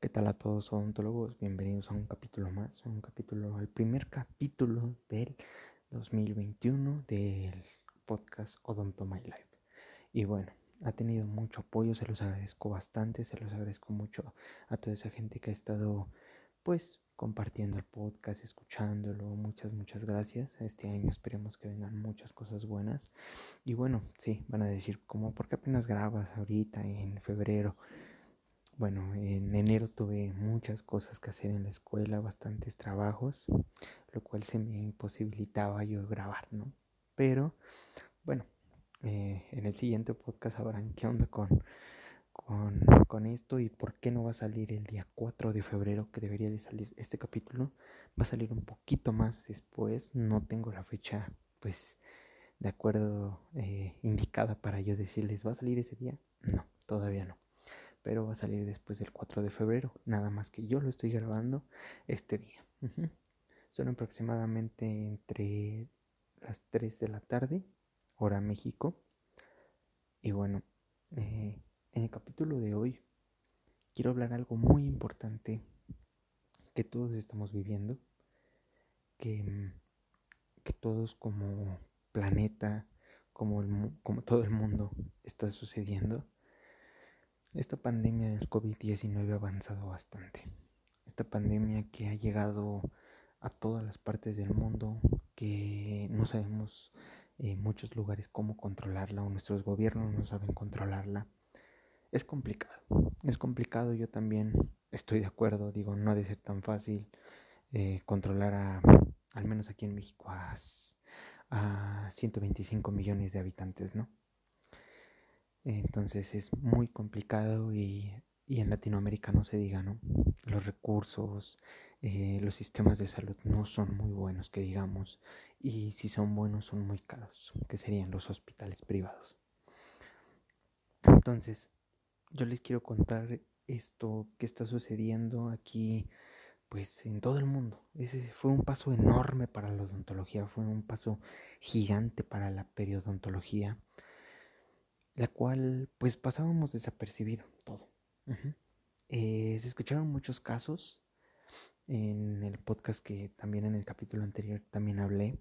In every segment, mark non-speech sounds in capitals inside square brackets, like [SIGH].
¿Qué tal a todos odontólogos? Bienvenidos a un capítulo más, a un capítulo, al primer capítulo del 2021 del podcast Odonto My Life. Y bueno, ha tenido mucho apoyo, se los agradezco bastante, se los agradezco mucho a toda esa gente que ha estado pues compartiendo el podcast, escuchándolo. Muchas, muchas gracias. Este año esperemos que vengan muchas cosas buenas. Y bueno, sí, van a decir, como, ¿por qué apenas grabas ahorita en febrero? Bueno, en enero tuve muchas cosas que hacer en la escuela, bastantes trabajos, lo cual se me imposibilitaba yo grabar, ¿no? Pero, bueno, eh, en el siguiente podcast sabrán qué onda con, con, con, esto y por qué no va a salir el día 4 de febrero, que debería de salir este capítulo. Va a salir un poquito más después, no tengo la fecha, pues, de acuerdo eh, indicada para yo decirles, ¿va a salir ese día? No, todavía no pero va a salir después del 4 de febrero, nada más que yo lo estoy grabando este día. Son aproximadamente entre las 3 de la tarde, hora México. Y bueno, eh, en el capítulo de hoy quiero hablar algo muy importante que todos estamos viviendo, que, que todos como planeta, como, como todo el mundo está sucediendo esta pandemia del COVID-19 ha avanzado bastante. Esta pandemia que ha llegado a todas las partes del mundo, que no sabemos en muchos lugares cómo controlarla o nuestros gobiernos no saben controlarla. Es complicado, es complicado, yo también estoy de acuerdo, digo, no ha de ser tan fácil eh, controlar a, al menos aquí en México, a, a 125 millones de habitantes, ¿no? Entonces es muy complicado y, en Latinoamérica no se diga, ¿no? Los recursos, eh, los sistemas de salud no son muy buenos, que digamos, y si son buenos son muy caros, que serían los hospitales privados. Entonces, yo les quiero contar esto que está sucediendo aquí, pues en todo el mundo. Ese fue un paso enorme para la odontología, fue un paso gigante para la periodontología la cual pues pasábamos desapercibido todo. Eh, se escucharon muchos casos en el podcast que también en el capítulo anterior también hablé.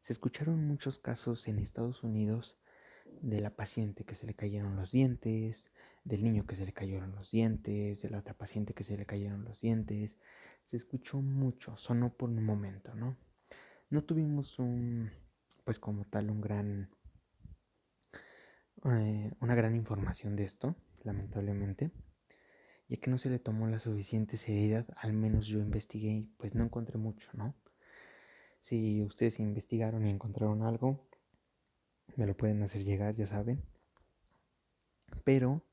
Se escucharon muchos casos en Estados Unidos de la paciente que se le cayeron los dientes, del niño que se le cayeron los dientes, de la otra paciente que se le cayeron los dientes. Se escuchó mucho, sonó por un momento, ¿no? No tuvimos un, pues como tal, un gran eh, una gran información de esto, lamentablemente, ya que no se le tomó la suficiente seriedad, al menos yo investigué y pues no encontré mucho, ¿no? Si ustedes investigaron y encontraron algo, me lo pueden hacer llegar, ya saben. Pero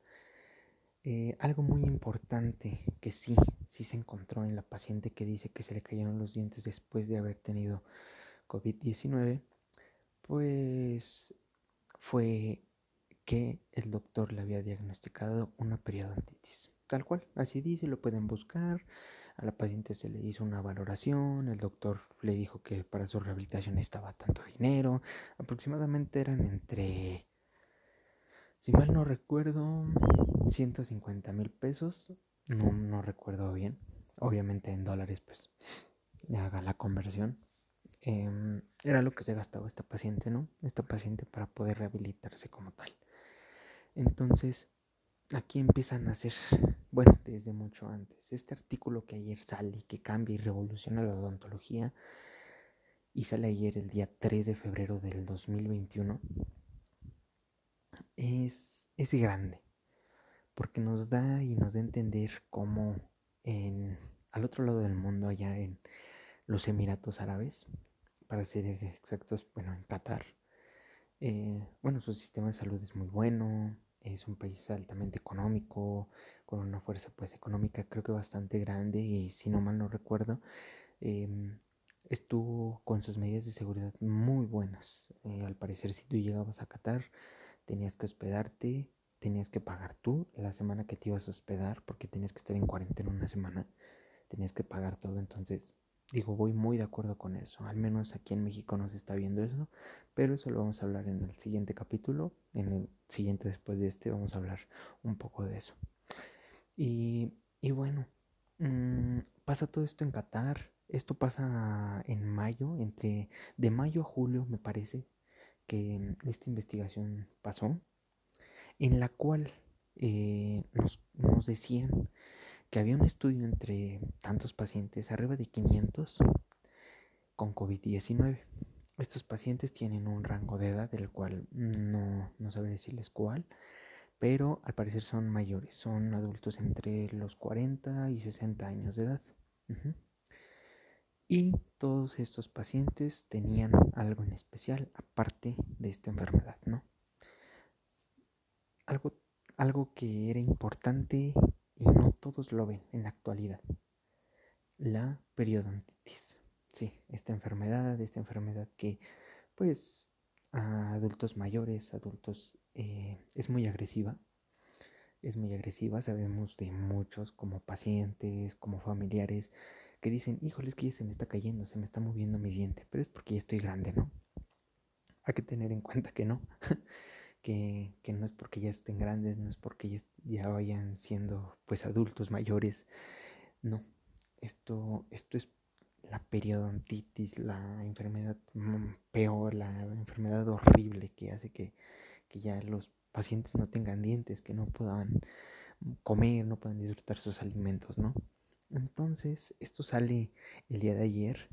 eh, algo muy importante que sí, sí se encontró en la paciente que dice que se le cayeron los dientes después de haber tenido COVID-19, pues fue que el doctor le había diagnosticado una periodontitis. Tal cual, así dice, lo pueden buscar. A la paciente se le hizo una valoración, el doctor le dijo que para su rehabilitación estaba tanto dinero, aproximadamente eran entre, si mal no recuerdo, 150 mil pesos, no, no recuerdo bien, obviamente en dólares pues haga la conversión. Em, era lo que se gastaba esta paciente, ¿no? Esta paciente para poder rehabilitarse como tal. Entonces, aquí empiezan a hacer, bueno, desde mucho antes, este artículo que ayer sale, que cambia y revoluciona la odontología, y sale ayer el día 3 de febrero del 2021, es, es grande, porque nos da y nos da a entender cómo en, al otro lado del mundo, allá en los Emiratos Árabes, para ser exactos, bueno, en Qatar, eh, bueno, su sistema de salud es muy bueno, es un país altamente económico, con una fuerza pues económica creo que bastante grande y si no mal no recuerdo, em, estuvo con sus medidas de seguridad muy buenas. Eh, al parecer si tú llegabas a Qatar tenías que hospedarte, tenías que pagar tú la semana que te ibas a hospedar porque tenías que estar en cuarentena una semana, tenías que pagar todo, entonces digo, voy muy de acuerdo con eso. Al menos aquí en México no se está viendo eso. Pero eso lo vamos a hablar en el siguiente capítulo. En el siguiente después de este vamos a hablar un poco de eso. Y, y bueno, mm, pasa todo esto en Qatar. Esto pasa en mayo, entre de mayo a julio me parece que esta investigación pasó, en la cual eh, nos, nos decían que había un estudio entre tantos pacientes, arriba de 500, con COVID-19. Estos pacientes tienen un rango de edad del cual no, no sabré decirles cuál, pero al parecer son mayores, son adultos entre los 40 y 60 años de edad. Y todos estos pacientes tenían algo en especial aparte de esta enfermedad, ¿no? Algo, algo que era importante y no todos lo ven en la actualidad. La periodontitis. Sí, esta enfermedad, esta enfermedad que pues a adultos mayores, adultos, eh, es muy agresiva. Es muy agresiva, sabemos de muchos como pacientes, como familiares, que dicen, híjole, es que ya se me está cayendo, se me está moviendo mi diente, pero es porque ya estoy grande, ¿no? Hay que tener en cuenta que no, [LAUGHS] que, no es porque ya estén grandes, no es porque ya, ya, vayan siendo pues adultos mayores, no, esto, esto es la periodontitis, la enfermedad peor, la enfermedad horrible que hace que, ya los pacientes no tengan dientes, que no puedan comer, no puedan disfrutar sus alimentos, ¿no? Entonces, esto sale el día de ayer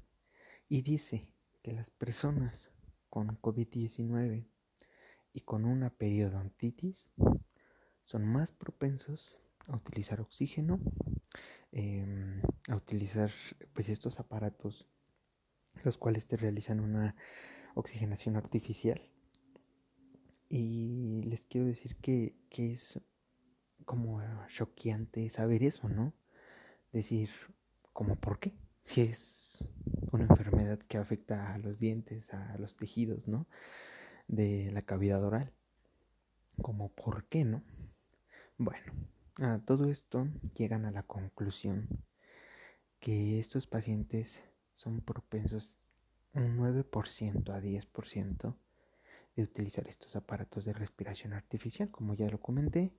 y dice que las personas con COVID-19 y con una periodontitis son más propensos a utilizar oxígeno, em, a utilizar pues estos aparatos los cuales te realizan una oxigenación artificial y les quiero decir que, que es como choqueante saber eso, ¿no? Decir, como por qué? Si es una enfermedad que afecta a los dientes, a los tejidos, ¿no? De la cavidad oral. Como por qué, ¿no? Bueno, a todo esto llegan a la conclusión que estos pacientes son propensos un 9% a 10% de utilizar estos aparatos de respiración artificial, como ya lo comenté,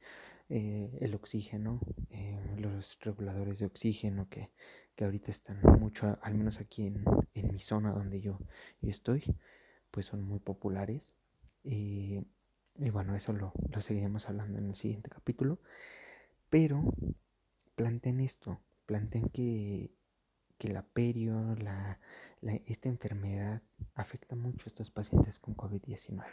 eh, el oxígeno, eh, los reguladores de oxígeno que, ahorita están mucho, al menos aquí en, mi zona donde yo, estoy, pues son muy populares. Y, bueno, eso lo, lo seguiremos hablando en el siguiente capítulo. Pero planteen esto, planteen que, que la perio, la, esta enfermedad afecta mucho a estos pacientes con COVID-19.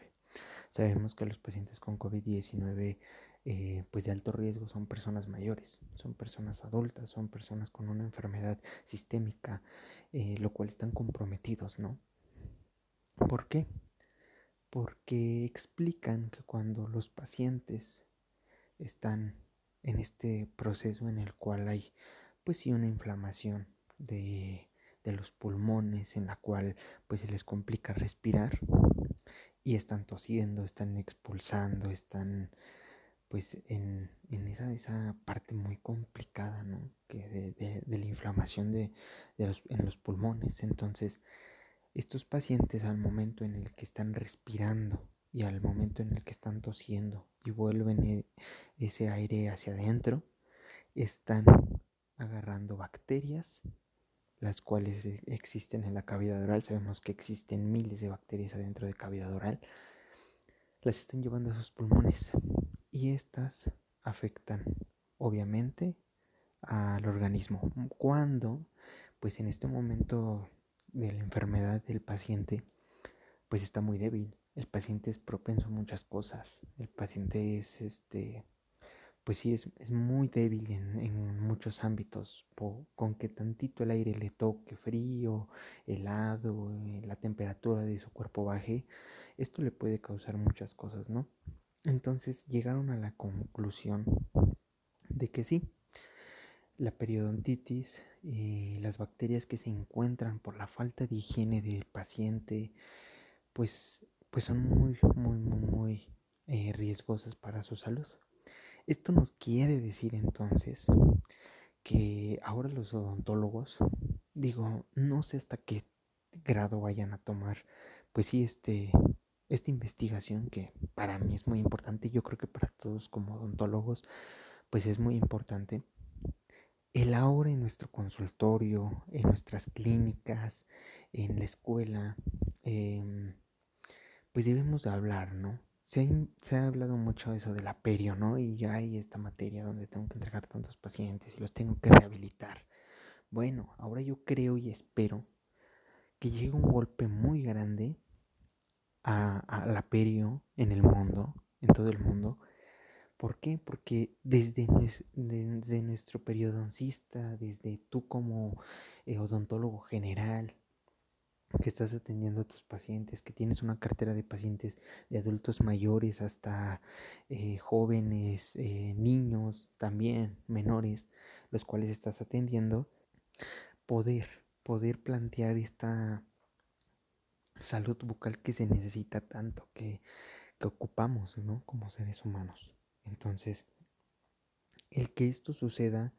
Sabemos que los pacientes con COVID-19 eh, pues de alto riesgo son personas mayores, son personas adultas, son personas con una enfermedad sistémica, eh, lo cual están comprometidos, ¿no? ¿Por qué? Porque explican que cuando los pacientes están en este proceso en el cual hay pues sí una inflamación de, los pulmones en la cual pues se les complica respirar y están tosiendo, están expulsando, están pues en, esa, esa, parte muy complicada, ¿no? Que de, de, la inflamación de, los, en los pulmones. Entonces, estos pacientes al momento en el que están respirando y al momento en el que están tosiendo y vuelven e, ese aire hacia adentro, están agarrando bacterias, las cuales e, existen en la cavidad oral. Sabemos que existen miles de bacterias adentro de cavidad oral. Las están llevando a sus pulmones y estas afectan obviamente al organismo. Cuando, pues en este momento de la enfermedad del paciente, pues está muy débil el paciente es propenso a muchas cosas. El paciente es, este, pues sí, es, muy débil en, muchos ámbitos. con que tantito el aire le toque frío, helado, eh, la temperatura de su cuerpo baje, esto le puede causar muchas cosas, ¿no? Entonces llegaron a la conclusión de que sí, la periodontitis y las bacterias que se encuentran por la falta de higiene del paciente, pues pues son muy, muy, muy, eh, riesgosas para su salud. Esto nos quiere decir entonces que ahora los odontólogos, digo, no sé hasta qué grado vayan a tomar, pues sí, este, esta investigación que para mí es muy importante, yo creo que para todos como odontólogos, pues es muy importante, el ahora en nuestro consultorio, en nuestras clínicas, en la escuela, em, pues debemos hablar, ¿no? Se ha, hablado mucho de eso de la perio, ¿no? Y ya hay esta materia donde tengo que entregar tantos pacientes y los tengo que rehabilitar. Bueno, ahora yo creo y espero que llegue un golpe muy grande a, la perio en el mundo, en todo el mundo. ¿Por qué? Porque desde, desde nuestro periodoncista, desde tú como eh, odontólogo general, que estás atendiendo a tus pacientes, que tienes una cartera de pacientes de adultos mayores hasta eh, jóvenes, eh, niños también, menores, los cuales estás atendiendo, poder, poder plantear esta salud bucal que se necesita tanto, que, que ocupamos, ¿no? Como seres humanos. Entonces, el que esto suceda,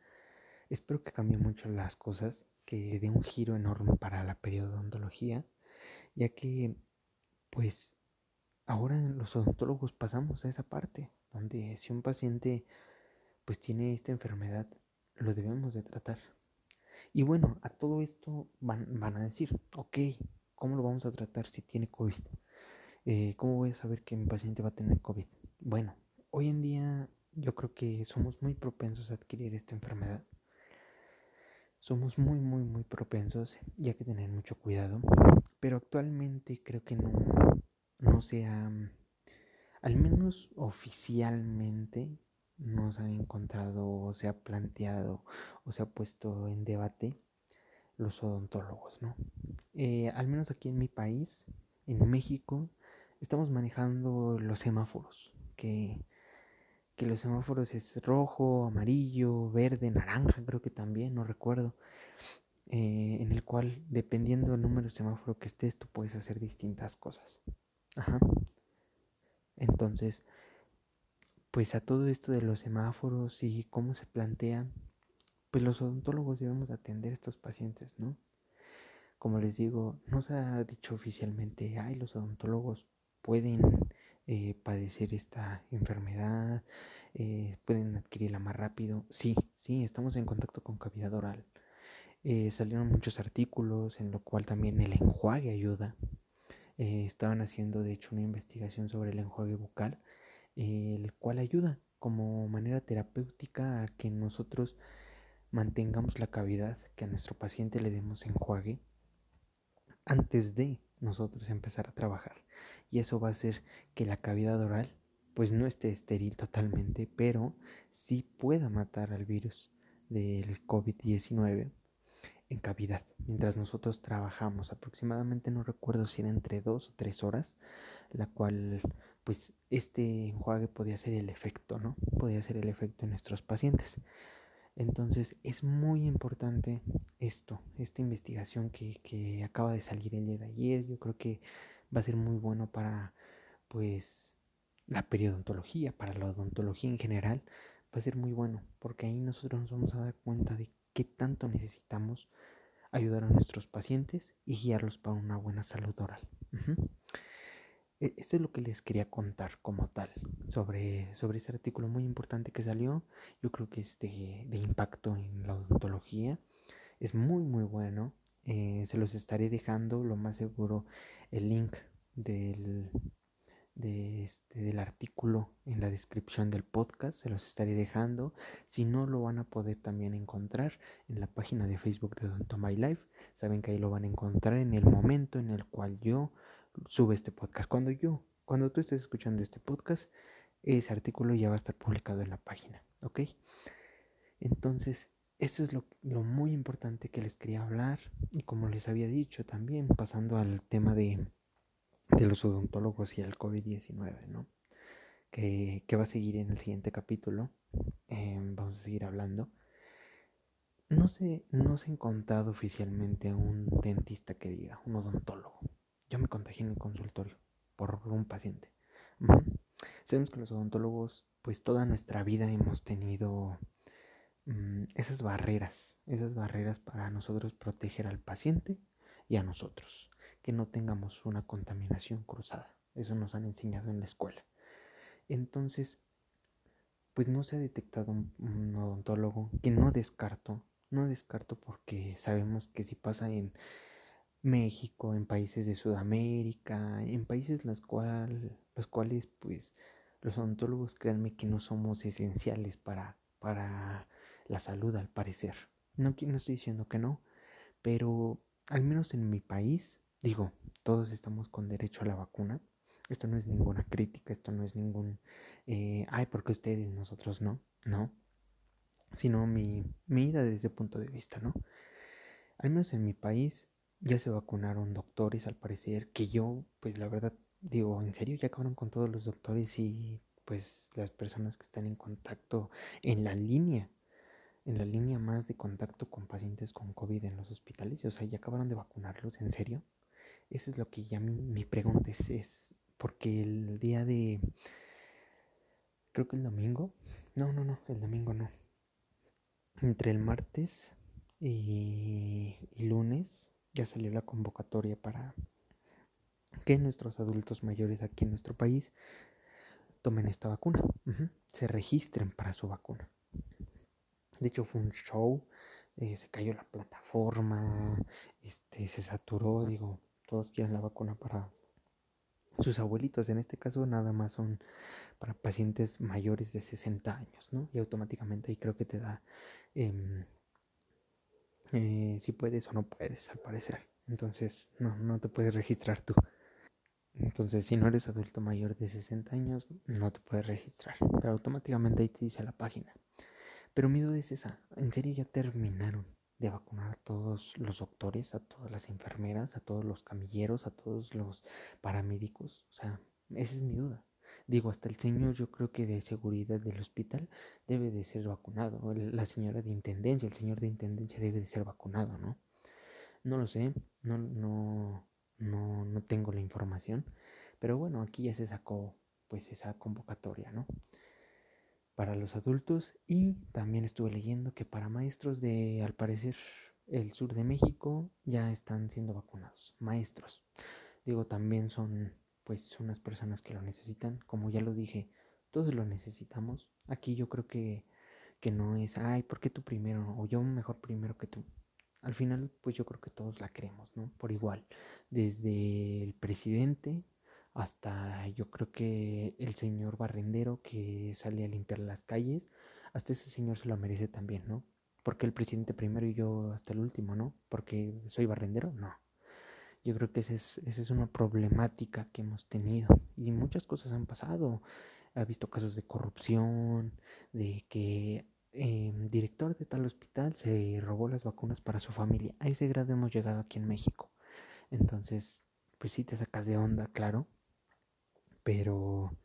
espero que cambie mucho las cosas, que dé un giro enorme para la periodontología, ya que, pues, ahora los odontólogos pasamos a esa parte, donde si un paciente, pues, tiene esta enfermedad, lo debemos de tratar. Y bueno, a todo esto van, van a decir, ok, ¿Cómo lo vamos a tratar si tiene COVID? Eh, ¿Cómo voy a saber que mi paciente va a tener COVID? Bueno, hoy en día yo creo que somos muy propensos a adquirir esta enfermedad. Somos muy, muy, muy propensos y hay que tener mucho cuidado. Pero actualmente creo que no, no se ha, al menos oficialmente, no se ha encontrado o se ha planteado o se ha puesto en debate los odontólogos, ¿no? Eh, al menos aquí en mi país, en México, estamos manejando los semáforos, que, que los semáforos es rojo, amarillo, verde, naranja, creo que también, no recuerdo, eh, en el cual, dependiendo del número de semáforo que estés, tú puedes hacer distintas cosas. Ajá. Entonces, pues a todo esto de los semáforos y cómo se plantean, pues los odontólogos debemos atender a estos pacientes, ¿no? Como les digo, no se ha dicho oficialmente, ay, los odontólogos pueden eh, padecer esta enfermedad, eh, pueden adquirirla más rápido. Sí, sí, estamos en contacto con cavidad oral. Eh, salieron muchos artículos en lo cual también el enjuague ayuda. estaban haciendo de hecho una investigación sobre el enjuague bucal, el cual ayuda como manera terapéutica a que nosotros mantengamos la cavidad, que a nuestro paciente le demos enjuague antes de nosotros empezar a trabajar. Y eso va a hacer que la cavidad oral pues no esté estéril totalmente, pero sí pueda matar al virus del COVID-19 en cavidad. Mientras nosotros trabajamos aproximadamente, no recuerdo si era entre dos o tres horas, la cual pues este enjuague podía ser el efecto, ¿no? Podía ser el efecto en nuestros pacientes. Entonces es muy importante esto, esta investigación que, acaba de salir el día de ayer. Yo creo que va a ser muy bueno para pues la periodontología, para la odontología en general. Va a ser muy bueno porque ahí nosotros nos vamos a dar cuenta de qué tanto necesitamos ayudar a nuestros pacientes y guiarlos para una buena salud oral. E, esto es lo que les quería contar como tal sobre, sobre este artículo muy importante que salió. Yo creo que es de, impacto en la odontología. Es muy, muy bueno. Eh, se los estaré dejando, lo más seguro, el link del, de este, del artículo en la descripción del podcast. Se los estaré dejando. Si no, lo van a poder también encontrar en la página de Facebook de Odonto My Life. Saben que ahí lo van a encontrar en el momento en el cual yo sube este podcast. Cuando yo, cuando tú estés escuchando este podcast, ese artículo ya va a estar publicado en la página, ¿ok? Entonces, esto es lo, muy importante que les quería hablar y como les había dicho también, pasando al tema de, de los odontólogos y el COVID-19, ¿no? Que, que, va a seguir en el siguiente capítulo. Em, vamos a seguir hablando. No se, no se ha encontrado oficialmente un dentista que diga, un odontólogo, yo me contagié en el consultorio por un paciente. Sabemos que los odontólogos, pues toda nuestra vida hemos tenido esas barreras, esas barreras para nosotros proteger al paciente y a nosotros, que no tengamos una contaminación cruzada. Eso nos han enseñado en la escuela. Entonces, pues no se ha detectado un, odontólogo que no descarto, no descarto porque sabemos que si pasa en México, en países de Sudamérica, en países los, cual, los cuales pues los odontólogos créanme que no somos esenciales para, para la salud al parecer. No, no estoy diciendo que no, pero al menos en mi país, digo, todos estamos con derecho a la vacuna. Esto no es ninguna crítica, esto no es ningún, eh, ay, porque ustedes, nosotros no, no, sino mi, mi ida desde ese punto de vista, ¿no? Al menos en mi país ya se vacunaron doctores, al parecer, que yo, pues la verdad, digo, ¿en serio ya acabaron con todos los doctores y pues las personas que están en contacto en la línea en la línea más de contacto con pacientes con COVID en los hospitales? O sea, ¿ya acabaron de vacunarlos? ¿En serio? Eso es lo que ya mi, pregunta es, porque el día de, creo que el domingo, no, no, no, el domingo no. Entre el martes y, lunes ya salió la convocatoria para que nuestros adultos mayores aquí en nuestro país tomen esta vacuna, se registren para su vacuna. De hecho fue un show, eh, se cayó la plataforma, este, se saturó, digo, todos quieren la vacuna para sus abuelitos. En este caso nada más son para pacientes mayores de 60 años, ¿no? Y automáticamente ahí creo que te da em, eh, si puedes o no puedes, al parecer. Entonces, no, no te puedes registrar tú. Entonces, si no eres adulto mayor de 60 años, no te puedes registrar. Pero automáticamente ahí te dice la página. Pero mi duda es esa, ¿en serio ya terminaron de vacunar a todos los doctores, a todas las enfermeras, a todos los camilleros, a todos los paramédicos? O sea, esa es mi duda. Digo, hasta el señor yo creo que de seguridad del hospital debe de ser vacunado. La señora de intendencia, el señor de intendencia debe de ser vacunado, ¿no? No lo sé, no, no, no, no tengo la información. Pero bueno, aquí ya se sacó pues esa convocatoria, ¿no? Para los adultos y también estuve leyendo que para maestros de, al parecer, el sur de México ya están siendo vacunados. Maestros. Digo, también son pues unas personas que lo necesitan. Como ya lo dije, todos lo necesitamos. Aquí yo creo que, que no es, ay, ¿por qué tú primero? O yo mejor primero que tú. Al final, pues yo creo que todos la creemos, ¿no? Por igual. Desde el presidente hasta yo creo que el señor barrendero que sale a limpiar las calles, hasta ese señor se lo merece también, ¿no? Porque el presidente primero y yo hasta el último, ¿no? Porque soy barrendero, no. Yo creo que esa es, esa es una problemática que hemos tenido y muchas cosas han pasado. Ha visto casos de corrupción, de que eh, director de tal hospital se robó las vacunas para su familia. A ese grado hemos llegado aquí en México. Entonces, pues sí te sacas de onda, claro, pero,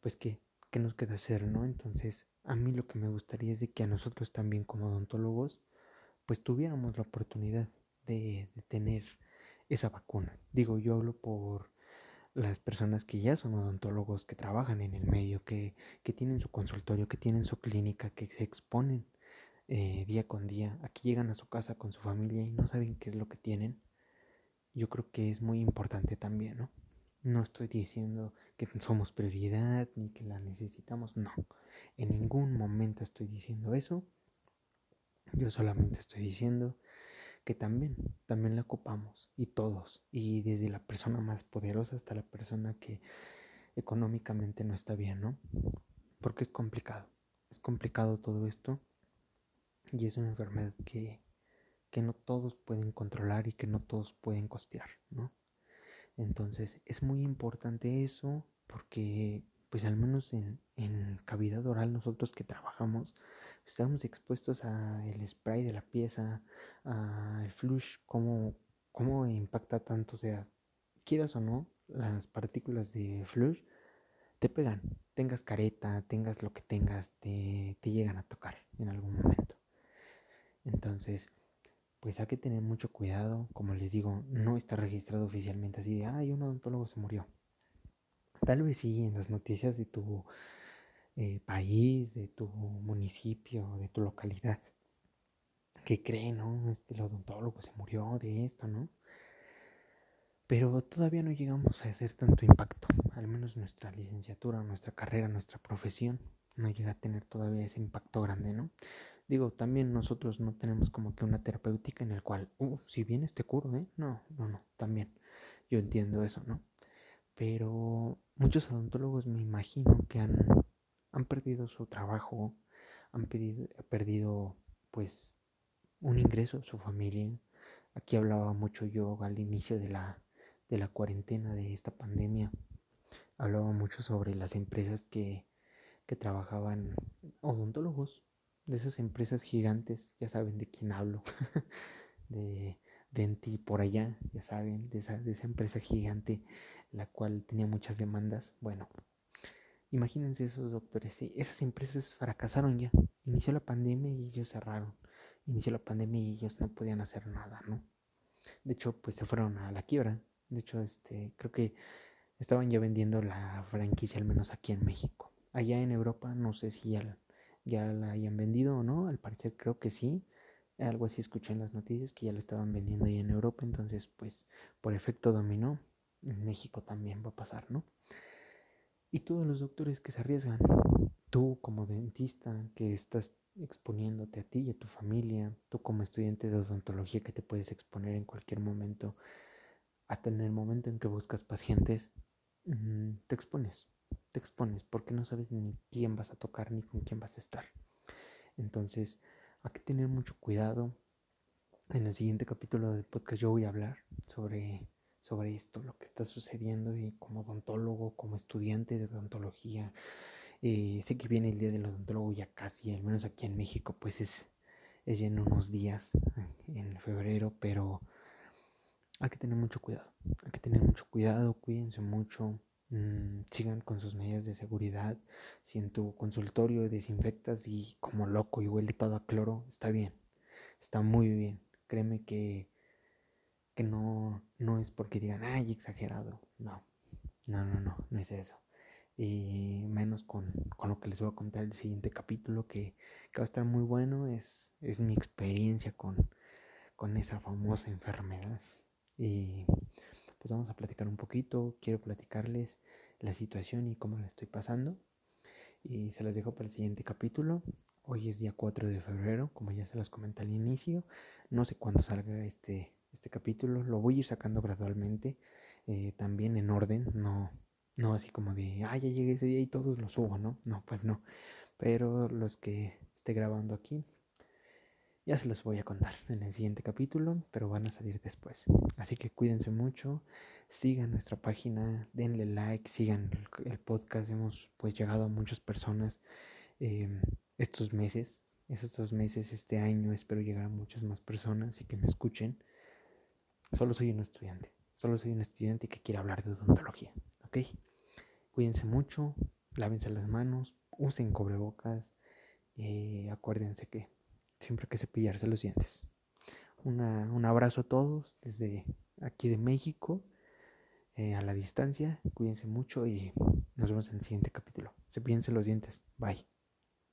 pues, ¿qué, ¿qué nos queda hacer, no? Entonces, a mí lo que me gustaría es de que a nosotros también como odontólogos, pues tuviéramos la oportunidad de, tener esa vacuna. Digo, yo hablo por las personas que ya son odontólogos, que trabajan en el medio, que, que tienen su consultorio, que tienen su clínica, que se exponen eh, día con día. Aquí llegan a su casa con su familia y no saben qué es lo que tienen. Yo creo que es muy importante también, ¿no? No estoy diciendo que somos prioridad ni que la necesitamos, no. En ningún momento estoy diciendo eso. Yo solamente estoy diciendo que también, también la ocupamos y todos, y desde la persona más poderosa hasta la persona que económicamente no está bien, ¿no? Porque es complicado, es complicado todo esto y es una enfermedad que, que no todos pueden controlar y que no todos pueden costear, ¿no? Entonces es muy importante eso porque pues al menos en, cavidad oral nosotros que trabajamos estamos expuestos al spray de la pieza, al flush, cómo, cómo impacta tanto, o sea, quieras o no, las partículas de flush te pegan, tengas careta, tengas lo que tengas, te, te llegan a tocar en algún momento. Entonces, pues hay que tener mucho cuidado. Como les digo, no está registrado oficialmente así de, ay, un odontólogo se murió. Tal vez sí en las noticias de tu eh, país, de tu municipio, de tu localidad. Que creen, ¿no? Es que el odontólogo se murió de esto, ¿no? Pero todavía no llegamos a hacer tanto impacto. Al menos nuestra licenciatura, nuestra carrera, nuestra profesión no llega a tener todavía ese impacto grande, ¿no? Digo, también nosotros no tenemos como que una terapéutica en el cual, uh, si vienes te curo, ¿eh? No, no, no, también. Yo entiendo eso, ¿no? Pero muchos odontólogos me imagino que han, han perdido su trabajo, han perdido, perdido pues un ingreso, su familia. Aquí hablaba mucho yo al inicio de la, de la cuarentena de esta pandemia. Hablaba mucho sobre las empresas que, que trabajaban odontólogos, de esas empresas gigantes, ya saben de quién hablo, [LAUGHS] de Denti por allá, ya saben, de esa, de esa empresa gigante, la cual tenía muchas demandas. Bueno, imagínense esos doctores, esas empresas fracasaron ya, inició la pandemia y ellos cerraron, inició la pandemia y ellos no podían hacer nada, ¿no? De hecho, pues se fueron a la quiebra. De hecho, este, creo que estaban ya vendiendo la franquicia, al menos aquí en México. Allá en Europa, no sé si ya ya la hayan vendido o no, al parecer creo que sí. Algo así escuché en las noticias que ya la estaban vendiendo ahí en Europa, entonces pues por efecto dominó, en México también va a pasar, ¿no? Y todos los doctores que se arriesgan, tú como dentista que estás exponiéndote a ti y a tu familia, tú como estudiante de odontología que te puedes exponer en cualquier momento, hasta en el momento en que buscas pacientes, mm, te expones te expones porque no sabes ni quién vas a tocar ni con quién vas a estar. Entonces, hay que tener mucho cuidado. En el siguiente capítulo del podcast yo voy a hablar sobre, sobre esto, lo que está sucediendo y como odontólogo, como estudiante de odontología. Eh, sé que viene el día del odontólogo ya casi, al menos aquí en México, pues es, es ya en unos días, en febrero, pero hay que tener mucho cuidado. Hay que tener mucho cuidado, cuídense mucho. Mm, sigan con sus medidas de seguridad. Si en tu consultorio desinfectas y como loco y huele todo a cloro, está bien. Está muy bien. Créeme que, que no, no es porque digan, ay, exagerado. No, no, no, no, no es eso. Y menos con, con lo que les voy a contar el siguiente capítulo, que, que va a estar muy bueno. Es, es mi experiencia con, con esa famosa enfermedad. Y pues vamos a platicar un poquito. Quiero platicarles la situación y cómo la estoy pasando. Y se las dejo para el siguiente capítulo. Hoy es día 4 de febrero, como ya se los comenté al inicio. No sé cuándo salga este, este capítulo. Lo voy a ir sacando gradualmente. Eh, también en orden. No, no así como de, ah, ya llegué ese día y todos los subo, ¿no? No, pues no. Pero los que esté grabando aquí ya se los voy a contar en el siguiente capítulo, pero van a salir después. Así que cuídense mucho, sigan nuestra página, denle like, sigan el, podcast. Hemos pues llegado a muchas personas em, estos meses, estos dos meses, este año. Espero llegar a muchas más personas y que me escuchen. Solo soy un estudiante, solo soy un estudiante que quiere hablar de odontología, ¿ok? Cuídense mucho, lávense las manos, usen cobrebocas, eh, acuérdense que siempre hay que cepillarse los dientes. un abrazo a todos desde aquí de México, eh, a la distancia. Cuídense mucho y nos vemos en el siguiente capítulo. Cepillense los dientes. Bye.